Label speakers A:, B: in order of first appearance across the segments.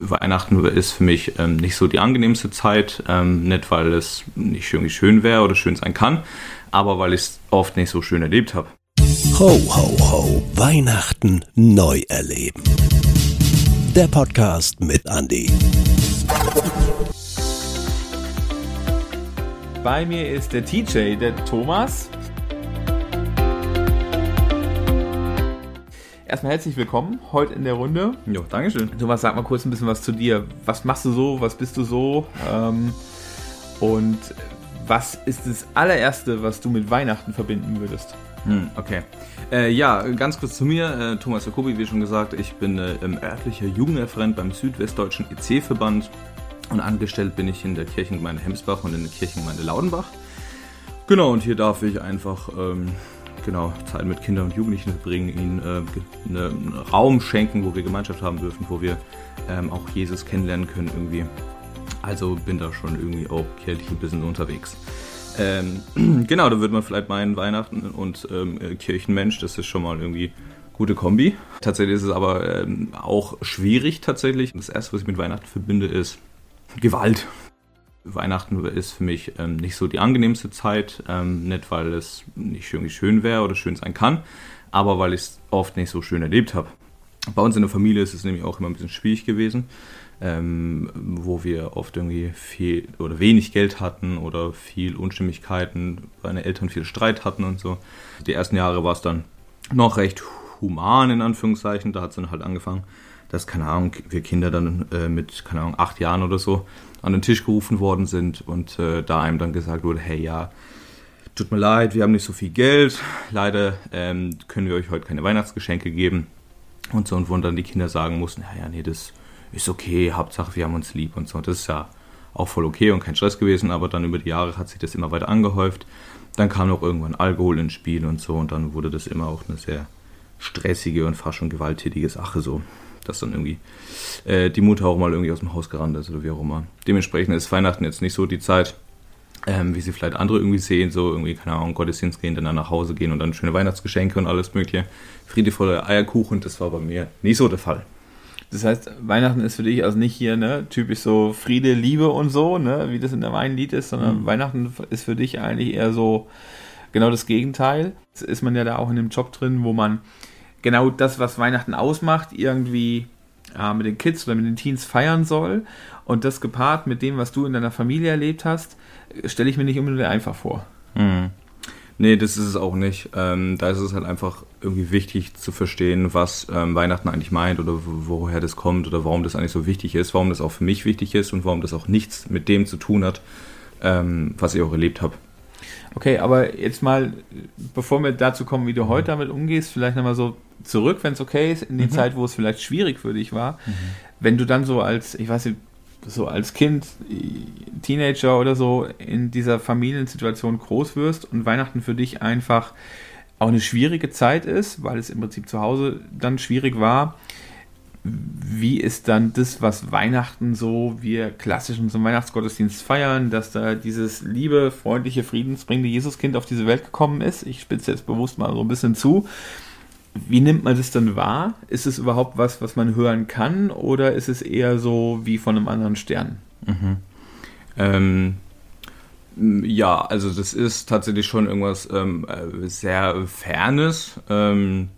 A: Weihnachten ist für mich ähm, nicht so die angenehmste Zeit, ähm, nicht weil es nicht irgendwie schön wäre oder schön sein kann, aber weil ich es oft nicht so schön erlebt habe.
B: Ho, ho, ho, Weihnachten neu erleben. Der Podcast mit Andy.
C: Bei mir ist der TJ, der Thomas. Erstmal herzlich willkommen heute in der Runde.
A: Jo, Dankeschön.
C: Thomas, sag mal kurz ein bisschen was zu dir. Was machst du so? Was bist du so? Ähm, und was ist das allererste, was du mit Weihnachten verbinden würdest?
A: Hm, okay. Äh, ja, ganz kurz zu mir. Äh, Thomas Jacobi, wie schon gesagt, ich bin äh, örtlicher Jugendreferent beim Südwestdeutschen EC-Verband und angestellt bin ich in der Kirchengemeinde Hemsbach und in der Kirchengemeinde Laudenbach. Genau, und hier darf ich einfach ähm, genau, Zeit mit Kindern und Jugendlichen verbringen, ihnen äh, eine, einen Raum schenken, wo wir Gemeinschaft haben dürfen, wo wir ähm, auch Jesus kennenlernen können irgendwie. Also bin da schon irgendwie auch kirchlich ein bisschen unterwegs. Ähm, genau, da würde man vielleicht meinen, Weihnachten und ähm, Kirchenmensch, das ist schon mal irgendwie gute Kombi. Tatsächlich ist es aber ähm, auch schwierig tatsächlich. Das erste, was ich mit Weihnachten verbinde, ist Gewalt. Weihnachten ist für mich ähm, nicht so die angenehmste Zeit, ähm, nicht weil es nicht irgendwie schön wäre oder schön sein kann, aber weil ich es oft nicht so schön erlebt habe. Bei uns in der Familie ist es nämlich auch immer ein bisschen schwierig gewesen, ähm, wo wir oft irgendwie viel oder wenig Geld hatten oder viel Unstimmigkeiten, meine Eltern viel Streit hatten und so. Die ersten Jahre war es dann noch recht human in Anführungszeichen, da hat es dann halt angefangen, dass, keine Ahnung, wir Kinder dann äh, mit, keine Ahnung, acht Jahren oder so an den Tisch gerufen worden sind und äh, da einem dann gesagt wurde, hey ja, tut mir leid, wir haben nicht so viel Geld, leider ähm, können wir euch heute keine Weihnachtsgeschenke geben und so und wo dann die Kinder sagen mussten, ja, ja, nee, das ist okay, Hauptsache wir haben uns lieb und so. Das ist ja auch voll okay und kein Stress gewesen, aber dann über die Jahre hat sich das immer weiter angehäuft. Dann kam auch irgendwann Alkohol ins Spiel und so und dann wurde das immer auch eine sehr stressige und fast schon gewalttätige Sache so dass dann irgendwie äh, die Mutter auch mal irgendwie aus dem Haus gerannt ist oder wie auch immer. Dementsprechend ist Weihnachten jetzt nicht so die Zeit, ähm, wie sie vielleicht andere irgendwie sehen, so irgendwie, keine Ahnung, Gottesdienst gehen, dann nach Hause gehen und dann schöne Weihnachtsgeschenke und alles mögliche. Friedevolle Eierkuchen, das war bei mir nicht so der Fall.
C: Das heißt, Weihnachten ist für dich also nicht hier, ne, typisch so Friede, Liebe und so, ne, wie das in dem einen Lied ist, sondern mhm. Weihnachten ist für dich eigentlich eher so genau das Gegenteil. Jetzt ist man ja da auch in dem Job drin, wo man genau das, was Weihnachten ausmacht, irgendwie äh, mit den Kids oder mit den Teens feiern soll. Und das gepaart mit dem, was du in deiner Familie erlebt hast, stelle ich mir nicht unbedingt einfach vor.
A: Mhm. Nee, das ist es auch nicht. Ähm, da ist es halt einfach irgendwie wichtig zu verstehen, was ähm, Weihnachten eigentlich meint oder woher das kommt oder warum das eigentlich so wichtig ist, warum das auch für mich wichtig ist und warum das auch nichts mit dem zu tun hat, ähm, was ich auch erlebt habe.
C: Okay, aber jetzt mal, bevor wir dazu kommen, wie du heute damit umgehst, vielleicht nochmal so zurück, wenn es okay ist, in die mhm. Zeit, wo es vielleicht schwierig für dich war. Mhm. Wenn du dann so als, ich weiß nicht, so als Kind, Teenager oder so in dieser Familiensituation groß wirst und Weihnachten für dich einfach auch eine schwierige Zeit ist, weil es im Prinzip zu Hause dann schwierig war wie ist dann das, was Weihnachten so, wir klassisch zum Weihnachtsgottesdienst feiern, dass da dieses liebe, freundliche, friedensbringende Jesuskind auf diese Welt gekommen ist? Ich spitze jetzt bewusst mal so ein bisschen zu. Wie nimmt man das dann wahr? Ist es überhaupt was, was man hören kann oder ist es eher so wie von einem anderen Stern? Mhm.
A: Ähm, ja, also das ist tatsächlich schon irgendwas ähm, äh, sehr Fernes. Ähm,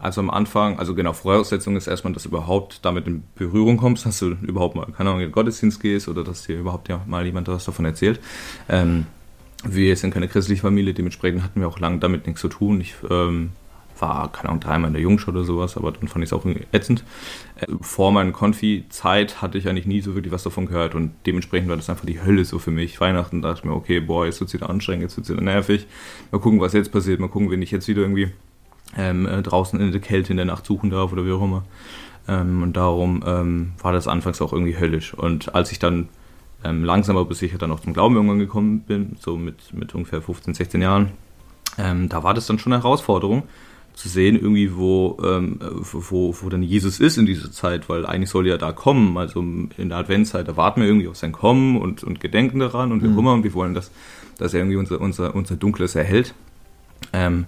A: also am Anfang, also genau, Voraussetzung ist erstmal, dass du überhaupt damit in Berührung kommst, dass du überhaupt mal, keine Ahnung, in den Gottesdienst gehst oder dass dir überhaupt ja mal jemand was davon erzählt. Ähm, wir sind keine christliche Familie, dementsprechend hatten wir auch lange damit nichts zu tun. Ich ähm, war, keine Ahnung, dreimal in der Jungschule oder sowas, aber dann fand ich es auch ätzend. Äh, vor meiner Konfi-Zeit hatte ich eigentlich nie so wirklich was davon gehört und dementsprechend war das einfach die Hölle so für mich. Weihnachten dachte ich mir, okay, boah, jetzt wird es wieder anstrengend, jetzt wird es wieder nervig. Mal gucken, was jetzt passiert, mal gucken, wenn ich jetzt wieder irgendwie ähm, äh, draußen in der Kälte in der Nacht suchen darf oder wie auch immer. Ähm, und darum ähm, war das anfangs auch irgendwie höllisch. Und als ich dann ähm, langsam aber sicher dann auch zum Glauben irgendwann gekommen bin, so mit, mit ungefähr 15, 16 Jahren, ähm, da war das dann schon eine Herausforderung zu sehen, irgendwie, wo, ähm, wo, wo dann Jesus ist in dieser Zeit, weil eigentlich soll er ja da kommen. Also in der Adventszeit, da warten wir irgendwie auf sein Kommen und, und gedenken daran und wir mhm. und wir wollen, dass, dass er irgendwie unser, unser, unser Dunkles erhält. Ähm,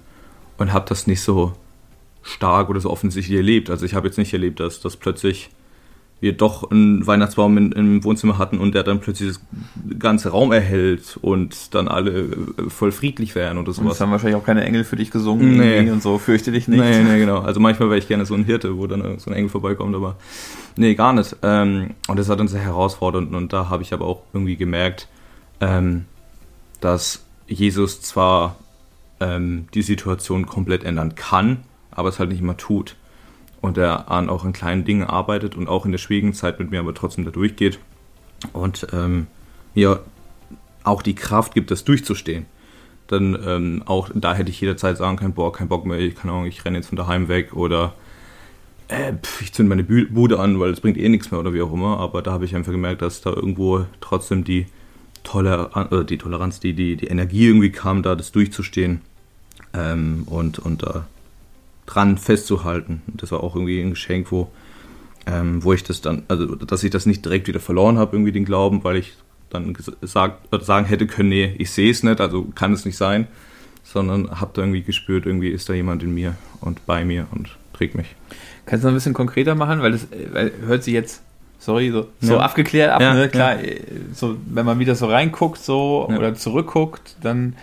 A: und habe das nicht so stark oder so offensichtlich erlebt. Also ich habe jetzt nicht erlebt, dass, dass plötzlich wir doch einen Weihnachtsbaum in, im Wohnzimmer hatten und der dann plötzlich das ganze Raum erhält und dann alle äh, voll friedlich wären oder sowas. Und
C: es haben wahrscheinlich auch keine Engel für dich gesungen
A: nee.
C: und so, fürchte dich nicht.
A: Nee, nee, genau. Also manchmal wäre ich gerne so ein Hirte, wo dann so ein Engel vorbeikommt, aber nee, gar nicht. Ähm, und das war dann sehr herausfordernd und da habe ich aber auch irgendwie gemerkt, ähm, dass Jesus zwar ähm, die Situation komplett ändern kann, aber es halt nicht immer tut und er an auch in kleinen Dingen arbeitet und auch in der schwierigen Zeit mit mir aber trotzdem da durchgeht und ähm, mir auch die Kraft gibt, das durchzustehen. Dann ähm, auch da hätte ich jederzeit sagen können, boah, kein Bock mehr, ich kann auch, ich renne jetzt von daheim weg oder äh, pf, ich zünde meine Bude an, weil es bringt eh nichts mehr oder wie auch immer. Aber da habe ich einfach gemerkt, dass da irgendwo trotzdem die, Toleranz, äh, die Toleranz, die, die, die Energie irgendwie kam, da das durchzustehen ähm, und, und da dran festzuhalten. Das war auch irgendwie ein Geschenk, wo, ähm, wo ich das dann, also dass ich das nicht direkt wieder verloren habe, irgendwie den Glauben, weil ich dann gesagt, sagen hätte können, nee, ich sehe es nicht, also kann es nicht sein, sondern habe da irgendwie gespürt, irgendwie ist da jemand in mir und bei mir und trägt mich.
C: Kannst du noch ein bisschen konkreter machen, weil das weil hört sich jetzt sorry, so, so ja. abgeklärt ab, ja, ne? Klar, ja. so, wenn man wieder so reinguckt so oder zurückguckt, dann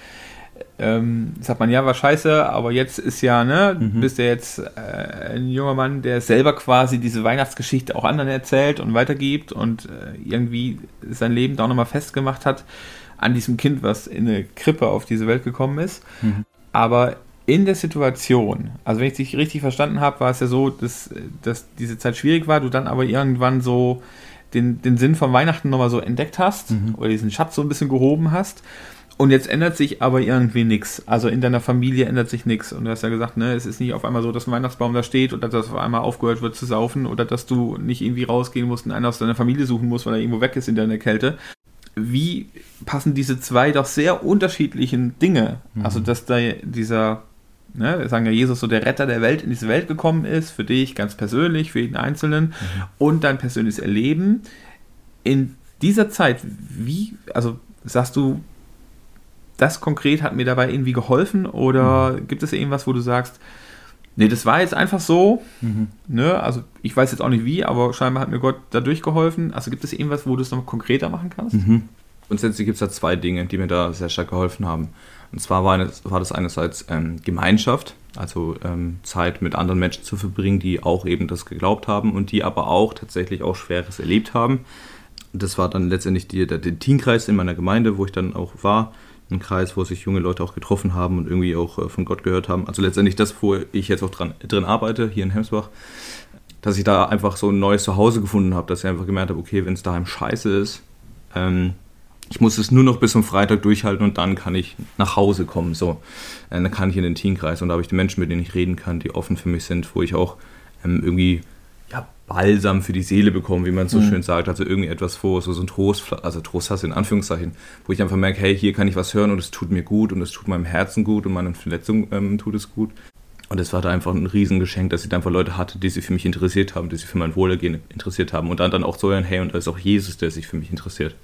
C: ähm, sagt man, ja, war scheiße, aber jetzt ist ja, ne, mhm. bist du jetzt äh, ein junger Mann, der selber quasi diese Weihnachtsgeschichte auch anderen erzählt und weitergibt und äh, irgendwie sein Leben da auch nochmal festgemacht hat an diesem Kind, was in eine Krippe auf diese Welt gekommen ist. Mhm. Aber in der Situation, also wenn ich dich richtig verstanden habe, war es ja so, dass, dass diese Zeit schwierig war, du dann aber irgendwann so den, den Sinn von Weihnachten nochmal so entdeckt hast mhm. oder diesen Schatz so ein bisschen gehoben hast und jetzt ändert sich aber irgendwie nichts. Also in deiner Familie ändert sich nichts. Und du hast ja gesagt, ne, es ist nicht auf einmal so, dass ein Weihnachtsbaum da steht oder dass auf einmal aufgehört wird zu saufen oder dass du nicht irgendwie rausgehen musst und einen aus deiner Familie suchen musst, weil er irgendwo weg ist in deiner Kälte. Wie passen diese zwei doch sehr unterschiedlichen Dinge? Mhm. Also, dass da dieser, ne, wir sagen ja, Jesus so der Retter der Welt in diese Welt gekommen ist, für dich ganz persönlich, für jeden Einzelnen mhm. und dein persönliches Erleben. In dieser Zeit, wie, also sagst du, das konkret hat mir dabei irgendwie geholfen oder mhm. gibt es irgendwas, wo du sagst, nee, das war jetzt einfach so, mhm. ne, also ich weiß jetzt auch nicht wie, aber scheinbar hat mir Gott dadurch geholfen. Also gibt es irgendwas, wo du es noch konkreter machen kannst?
A: Mhm. Grundsätzlich gibt es da zwei Dinge, die mir da sehr stark geholfen haben. Und zwar war, eine, war das einerseits ähm, Gemeinschaft, also ähm, Zeit mit anderen Menschen zu verbringen, die auch eben das geglaubt haben und die aber auch tatsächlich auch Schweres erlebt haben. Das war dann letztendlich die, der, der Teamkreis in meiner Gemeinde, wo ich dann auch war ein Kreis, wo sich junge Leute auch getroffen haben und irgendwie auch äh, von Gott gehört haben. Also letztendlich das, wo ich jetzt auch dran, drin arbeite, hier in Hemsbach, dass ich da einfach so ein neues Zuhause gefunden habe, dass ich einfach gemerkt habe, okay, wenn es daheim scheiße ist, ähm, ich muss es nur noch bis zum Freitag durchhalten und dann kann ich nach Hause kommen. So, äh, dann kann ich in den Teamkreis und da habe ich die Menschen, mit denen ich reden kann, die offen für mich sind, wo ich auch ähm, irgendwie Balsam für die Seele bekommen, wie man so mhm. schön sagt. Also irgendwie etwas, wo so, so ein Trost, also Trost hast in Anführungszeichen, wo ich einfach merke, hey, hier kann ich was hören und es tut mir gut und es tut meinem Herzen gut und meinen Verletzungen ähm, tut es gut. Und es war da einfach ein Riesengeschenk, dass ich da einfach Leute hatte, die sich für mich interessiert haben, die sich für mein Wohlergehen interessiert haben und dann, dann auch so hören, hey, und da ist auch Jesus, der sich für mich interessiert.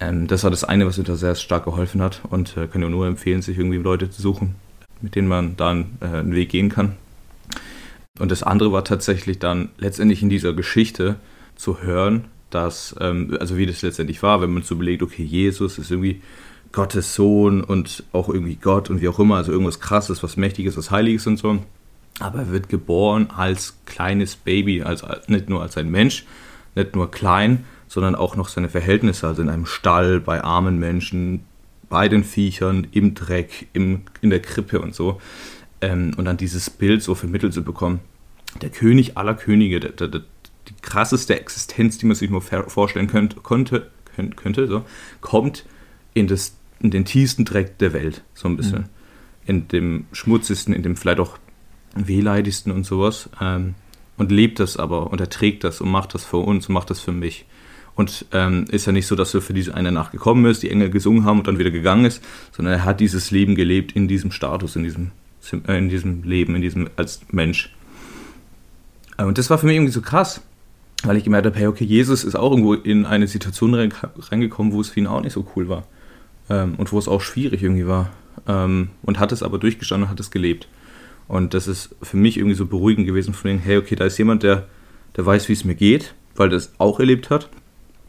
A: Ähm, das war das eine, was mir da sehr stark geholfen hat und äh, kann ja nur empfehlen, sich irgendwie Leute zu suchen, mit denen man da einen, äh, einen Weg gehen kann. Und das andere war tatsächlich dann letztendlich in dieser Geschichte zu hören, dass, ähm, also wie das letztendlich war, wenn man so überlegt, okay, Jesus ist irgendwie Gottes Sohn und auch irgendwie Gott und wie auch immer, also irgendwas krasses, was mächtiges, was heiliges und so. Aber er wird geboren als kleines Baby, also nicht nur als ein Mensch, nicht nur klein, sondern auch noch seine Verhältnisse, also in einem Stall, bei armen Menschen, bei den Viechern, im Dreck, im, in der Krippe und so ähm, und dann dieses Bild so vermittelt zu bekommen. Der König aller Könige, der, der, der, die krasseste Existenz, die man sich nur vorstellen könnte, konnte, könnte so, kommt in, das, in den tiefsten Dreck der Welt, so ein bisschen. Mhm. In dem schmutzigsten, in dem vielleicht auch wehleidigsten und sowas. Ähm, und lebt das aber und er trägt das und macht das für uns und macht das für mich. Und ähm, ist ja nicht so, dass er für diese eine Nacht gekommen ist, die Engel gesungen haben und dann wieder gegangen ist, sondern er hat dieses Leben gelebt in diesem Status, in diesem in diesem Leben, in diesem als Mensch. Äh, und das war für mich irgendwie so krass, weil ich gemerkt habe, hey, okay, Jesus ist auch irgendwo in eine Situation reingekommen, wo es für ihn auch nicht so cool war. Ähm, und wo es auch schwierig irgendwie war. Ähm, und hat es aber durchgestanden und hat es gelebt. Und das ist für mich irgendwie so beruhigend gewesen, von dem, hey, okay, da ist jemand, der, der weiß, wie es mir geht, weil es auch erlebt hat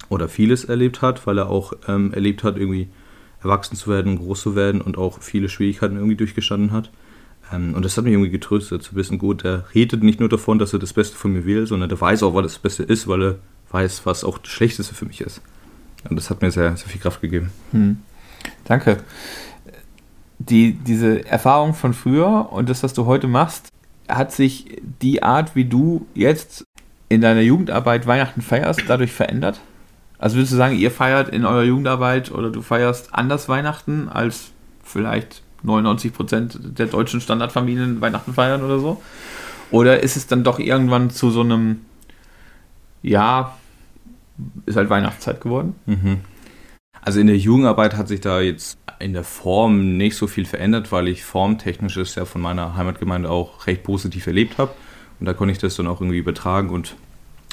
A: oder vieles erlebt hat, weil er auch ähm, erlebt hat, irgendwie erwachsen zu werden, groß zu werden und auch viele Schwierigkeiten irgendwie durchgestanden hat. Ähm, und das hat mich irgendwie getröstet, zu wissen, gut, er redet nicht nur davon, dass er das Beste von mir will, sondern er weiß auch, was das Beste ist, weil er weiß, was auch das Schlechteste für mich ist. Und das hat mir sehr, sehr viel Kraft gegeben.
C: Hm. Danke. Die, diese Erfahrung von früher und das, was du heute machst, hat sich die Art, wie du jetzt in deiner Jugendarbeit Weihnachten feierst, dadurch verändert? Also würdest du sagen, ihr feiert in eurer Jugendarbeit oder du feierst anders Weihnachten als vielleicht 99 Prozent der deutschen Standardfamilien Weihnachten feiern oder so? Oder ist es dann doch irgendwann zu so einem, ja, ist halt Weihnachtszeit geworden?
A: Mhm. Also in der Jugendarbeit hat sich da jetzt in der Form nicht so viel verändert, weil ich formtechnisch es ja von meiner Heimatgemeinde auch recht positiv erlebt habe. Und da konnte ich das dann auch irgendwie übertragen und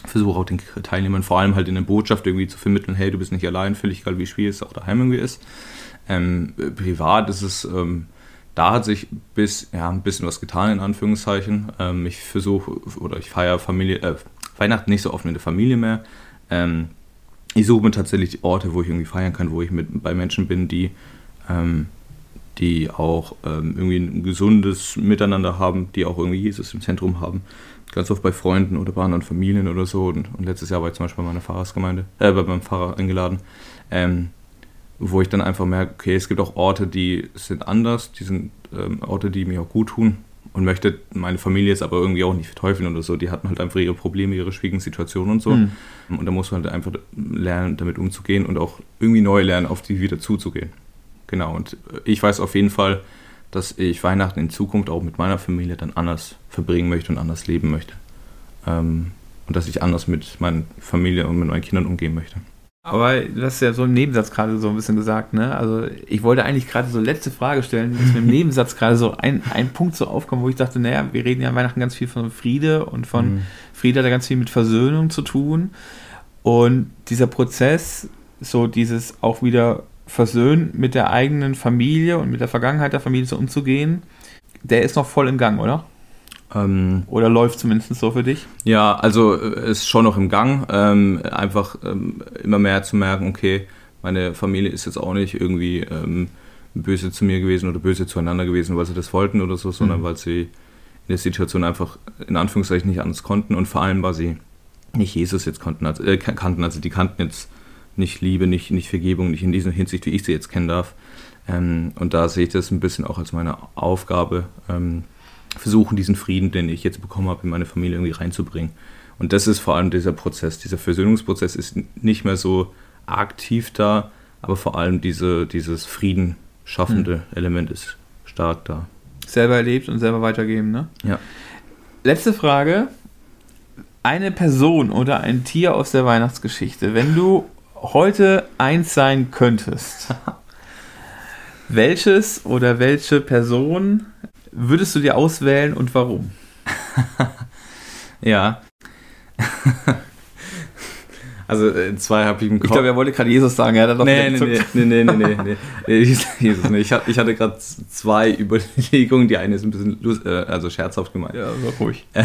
A: versuche auch den Teilnehmern vor allem halt in der Botschaft irgendwie zu vermitteln, hey, du bist nicht allein, völlig egal wie schwierig es auch daheim irgendwie ist. Ähm, privat ist es, ähm, da hat sich bis, ja, ein bisschen was getan, in Anführungszeichen. Ähm, ich versuche, oder ich feiere Familie, äh, Weihnachten nicht so oft mit der Familie mehr. Ähm, ich suche mir tatsächlich Orte, wo ich irgendwie feiern kann, wo ich mit bei Menschen bin, die, ähm, die auch ähm, irgendwie ein gesundes Miteinander haben, die auch irgendwie Jesus im Zentrum haben ganz oft bei Freunden oder bei anderen Familien oder so. Und, und letztes Jahr war ich zum Beispiel bei meiner Pfarrersgemeinde, äh, bei meinem Pfarrer eingeladen, ähm, wo ich dann einfach merke, okay, es gibt auch Orte, die sind anders, die sind ähm, Orte, die mir auch gut tun und möchte meine Familie jetzt aber irgendwie auch nicht verteufeln oder so. Die hatten halt einfach ihre Probleme, ihre schwierigen Situationen und so. Mhm. Und da muss man halt einfach lernen, damit umzugehen und auch irgendwie neu lernen, auf die wieder zuzugehen. Genau, und ich weiß auf jeden Fall, dass ich Weihnachten in Zukunft auch mit meiner Familie dann anders verbringen möchte und anders leben möchte. Ähm, und dass ich anders mit meiner Familie und mit meinen Kindern umgehen möchte.
C: Aber du hast ja so im Nebensatz gerade so ein bisschen gesagt, ne? Also ich wollte eigentlich gerade so letzte Frage stellen, dass mir im Nebensatz gerade so ein, ein Punkt so aufkommt, wo ich dachte, naja, wir reden ja an Weihnachten ganz viel von Friede und von mhm. Friede hat ja ganz viel mit Versöhnung zu tun. Und dieser Prozess, so dieses auch wieder versöhnen mit der eigenen Familie und mit der Vergangenheit der Familie so umzugehen, der ist noch voll im Gang, oder? Ähm, oder läuft zumindest so für dich?
A: Ja, also äh, ist schon noch im Gang. Ähm, einfach ähm, immer mehr zu merken, okay, meine Familie ist jetzt auch nicht irgendwie ähm, böse zu mir gewesen oder böse zueinander gewesen, weil sie das wollten oder so, sondern mhm. weil sie in der Situation einfach in Anführungszeichen nicht anders konnten und vor allem, weil sie nicht Jesus jetzt konnten, also, äh, kannten. Also die kannten jetzt nicht Liebe, nicht, nicht Vergebung, nicht in dieser Hinsicht, wie ich sie jetzt kennen darf. Ähm, und da sehe ich das ein bisschen auch als meine Aufgabe, ähm, versuchen, diesen Frieden, den ich jetzt bekommen habe, in meine Familie irgendwie reinzubringen. Und das ist vor allem dieser Prozess. Dieser Versöhnungsprozess ist nicht mehr so aktiv da, aber vor allem diese, dieses Frieden schaffende mhm. Element ist stark da.
C: Selber erlebt und selber weitergeben, ne?
A: Ja.
C: Letzte Frage. Eine Person oder ein Tier aus der Weihnachtsgeschichte, wenn du heute eins sein könntest, welches oder welche Person würdest du dir auswählen und warum?
A: ja. Also äh, zwei habe ich im
C: Kopf. Ich glaube, er wollte gerade Jesus sagen, er hat
A: doch nee, nee, nee, nee, nee, nee, nee, Jesus nicht. Ich hatte gerade zwei Überlegungen. Die eine ist ein bisschen lust, äh, also scherzhaft gemeint.
C: Ja, war ruhig.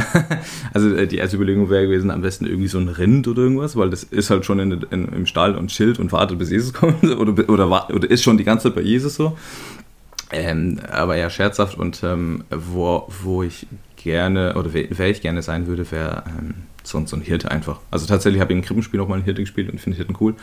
A: Also äh, die erste Überlegung wäre gewesen, am besten irgendwie so ein Rind oder irgendwas, weil das ist halt schon in, in, im Stall und Schild und wartet, bis Jesus kommt oder, oder, oder ist schon die ganze Zeit bei Jesus so. Ähm, aber ja, scherzhaft und ähm, wo, wo ich gerne, oder wer ich gerne sein würde, wäre ähm, so, so ein Hirte einfach. Also tatsächlich habe ich im Krippenspiel auch mal einen Hirte gespielt und finde Hirten cool.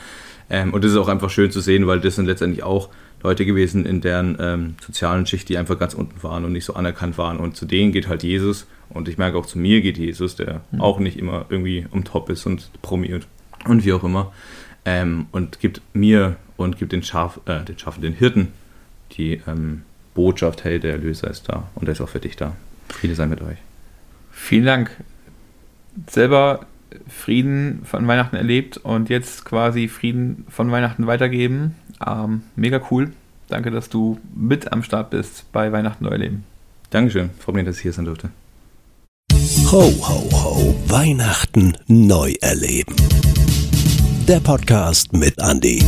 A: Ähm, und das ist auch einfach schön zu sehen, weil das sind letztendlich auch Leute gewesen in deren ähm, sozialen Schicht, die einfach ganz unten waren und nicht so anerkannt waren. Und zu denen geht halt Jesus. Und ich merke auch, zu mir geht Jesus, der mhm. auch nicht immer irgendwie um top ist und promiert und wie auch immer. Ähm, und gibt mir und gibt den, Schaf, äh, den Schafen, den Hirten, die ähm, Botschaft, hey, der Erlöser ist da und er ist auch für dich da. Friede sei mit euch.
C: Vielen Dank selber Frieden von Weihnachten erlebt und jetzt quasi Frieden von Weihnachten weitergeben. Ähm, mega cool. Danke, dass du mit am Start bist bei Weihnachten Neu Leben.
A: Dankeschön. Freut mich, dass ich hier sein durfte.
B: Ho, ho, ho. Weihnachten neu erleben. Der Podcast mit Andy.